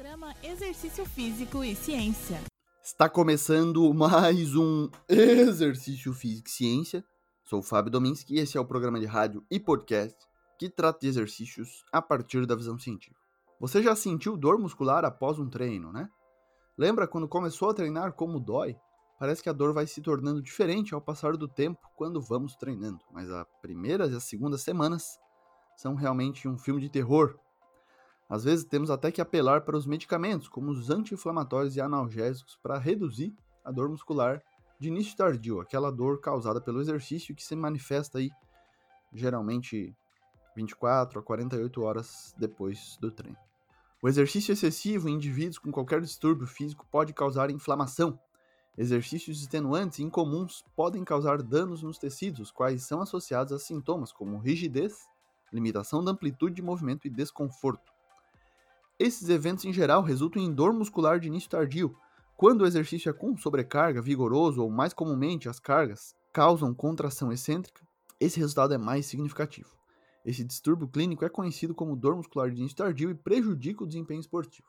Programa Exercício Físico e Ciência. Está começando mais um Exercício Físico e Ciência. Sou o Fábio Dominski e esse é o programa de rádio e podcast que trata de exercícios a partir da visão científica. Você já sentiu dor muscular após um treino, né? Lembra quando começou a treinar como dói? Parece que a dor vai se tornando diferente ao passar do tempo quando vamos treinando, mas as primeiras e as segundas semanas são realmente um filme de terror às vezes temos até que apelar para os medicamentos, como os anti-inflamatórios e analgésicos, para reduzir a dor muscular de início tardio, aquela dor causada pelo exercício que se manifesta aí geralmente 24 a 48 horas depois do treino. O exercício excessivo em indivíduos com qualquer distúrbio físico pode causar inflamação. Exercícios extenuantes e incomuns podem causar danos nos tecidos, os quais são associados a sintomas como rigidez, limitação da amplitude de movimento e desconforto. Esses eventos em geral resultam em dor muscular de início tardio. Quando o exercício é com sobrecarga, vigoroso ou mais comumente as cargas causam contração excêntrica, esse resultado é mais significativo. Esse distúrbio clínico é conhecido como dor muscular de início tardio e prejudica o desempenho esportivo.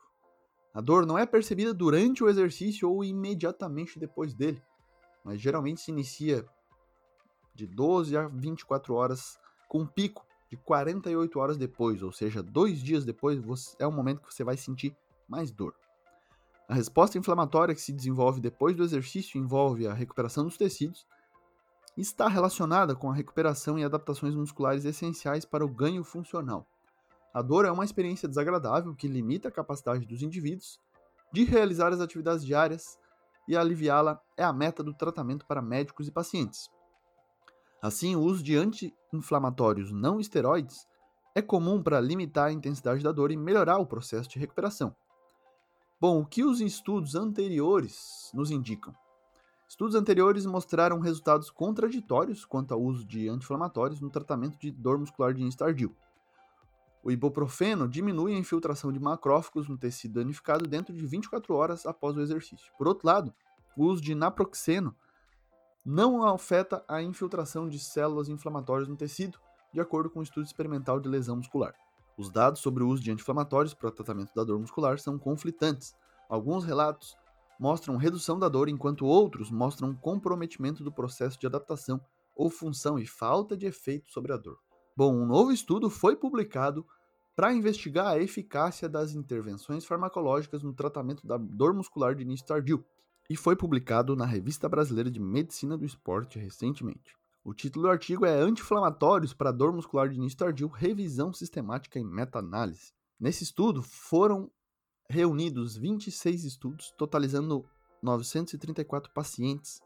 A dor não é percebida durante o exercício ou imediatamente depois dele, mas geralmente se inicia de 12 a 24 horas com pico de 48 horas depois, ou seja, dois dias depois, é o momento que você vai sentir mais dor. A resposta inflamatória que se desenvolve depois do exercício envolve a recuperação dos tecidos e está relacionada com a recuperação e adaptações musculares essenciais para o ganho funcional. A dor é uma experiência desagradável que limita a capacidade dos indivíduos de realizar as atividades diárias e aliviá-la é a meta do tratamento para médicos e pacientes. Assim, o uso de anti-inflamatórios não esteroides é comum para limitar a intensidade da dor e melhorar o processo de recuperação. Bom, o que os estudos anteriores nos indicam? Estudos anteriores mostraram resultados contraditórios quanto ao uso de anti-inflamatórios no tratamento de dor muscular de tardio. O ibuprofeno diminui a infiltração de macrófagos no tecido danificado dentro de 24 horas após o exercício. Por outro lado, o uso de naproxeno não afeta a infiltração de células inflamatórias no tecido, de acordo com um estudo experimental de lesão muscular. Os dados sobre o uso de anti-inflamatórios para o tratamento da dor muscular são conflitantes. Alguns relatos mostram redução da dor, enquanto outros mostram comprometimento do processo de adaptação ou função e falta de efeito sobre a dor. Bom, um novo estudo foi publicado para investigar a eficácia das intervenções farmacológicas no tratamento da dor muscular de início tardio, e foi publicado na Revista Brasileira de Medicina do Esporte recentemente. O título do artigo é Anti-inflamatórios para dor muscular de início tardio, revisão sistemática e meta-análise. Nesse estudo foram reunidos 26 estudos, totalizando 934 pacientes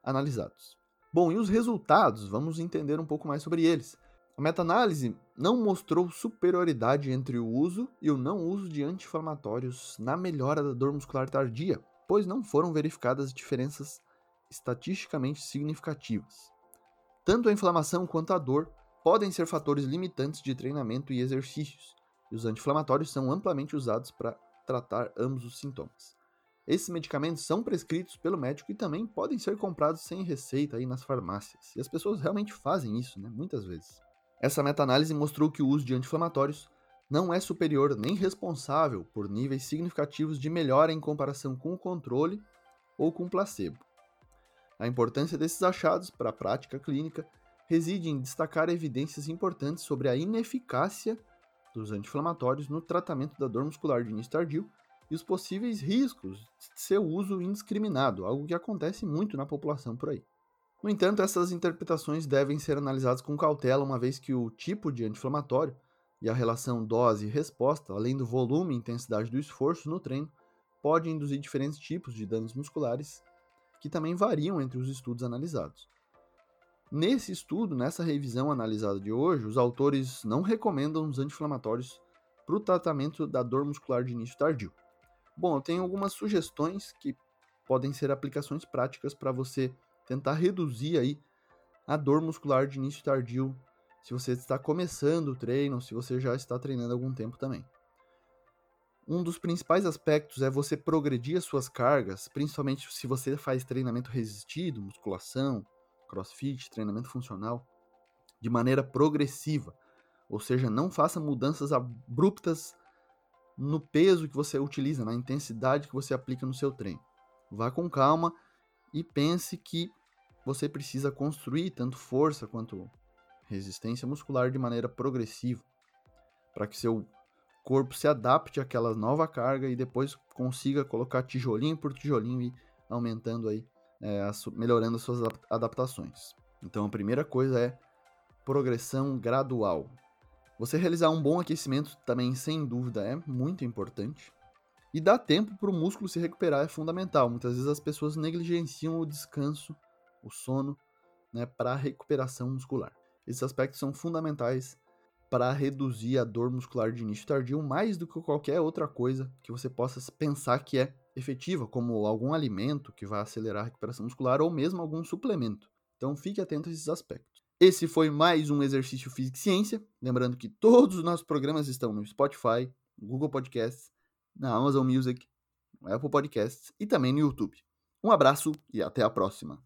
analisados. Bom, e os resultados? Vamos entender um pouco mais sobre eles. A meta-análise não mostrou superioridade entre o uso e o não uso de anti-inflamatórios na melhora da dor muscular tardia, pois não foram verificadas diferenças estatisticamente significativas. Tanto a inflamação quanto a dor podem ser fatores limitantes de treinamento e exercícios, e os anti-inflamatórios são amplamente usados para tratar ambos os sintomas. Esses medicamentos são prescritos pelo médico e também podem ser comprados sem receita aí nas farmácias. E as pessoas realmente fazem isso, né? Muitas vezes. Essa meta-análise mostrou que o uso de anti-inflamatórios não é superior nem responsável por níveis significativos de melhora em comparação com o controle ou com o placebo. A importância desses achados para a prática clínica reside em destacar evidências importantes sobre a ineficácia dos anti-inflamatórios no tratamento da dor muscular de início tardio e os possíveis riscos de seu uso indiscriminado, algo que acontece muito na população por aí. No entanto, essas interpretações devem ser analisadas com cautela, uma vez que o tipo de anti-inflamatório e a relação dose-resposta, além do volume e intensidade do esforço no treino, pode induzir diferentes tipos de danos musculares que também variam entre os estudos analisados. Nesse estudo, nessa revisão analisada de hoje, os autores não recomendam os anti-inflamatórios para o tratamento da dor muscular de início tardio. Bom, eu tenho algumas sugestões que podem ser aplicações práticas para você tentar reduzir aí a dor muscular de início tardio se você está começando o treino, se você já está treinando há algum tempo também. Um dos principais aspectos é você progredir as suas cargas, principalmente se você faz treinamento resistido, musculação, crossfit, treinamento funcional, de maneira progressiva. Ou seja, não faça mudanças abruptas no peso que você utiliza, na intensidade que você aplica no seu treino. Vá com calma e pense que você precisa construir tanto força quanto resistência muscular de maneira progressiva, para que seu corpo se adapte àquela nova carga e depois consiga colocar tijolinho por tijolinho e aumentando aí, é, melhorando as suas adaptações. Então a primeira coisa é progressão gradual. Você realizar um bom aquecimento também, sem dúvida, é muito importante. E dar tempo para o músculo se recuperar é fundamental. Muitas vezes as pessoas negligenciam o descanso, o sono, né, para a recuperação muscular. Esses aspectos são fundamentais para reduzir a dor muscular de início tardio mais do que qualquer outra coisa que você possa pensar que é efetiva, como algum alimento que vai acelerar a recuperação muscular ou mesmo algum suplemento. Então fique atento a esses aspectos. Esse foi mais um exercício Física e Ciência. Lembrando que todos os nossos programas estão no Spotify, Google Podcasts, na Amazon Music, no Apple Podcasts e também no YouTube. Um abraço e até a próxima.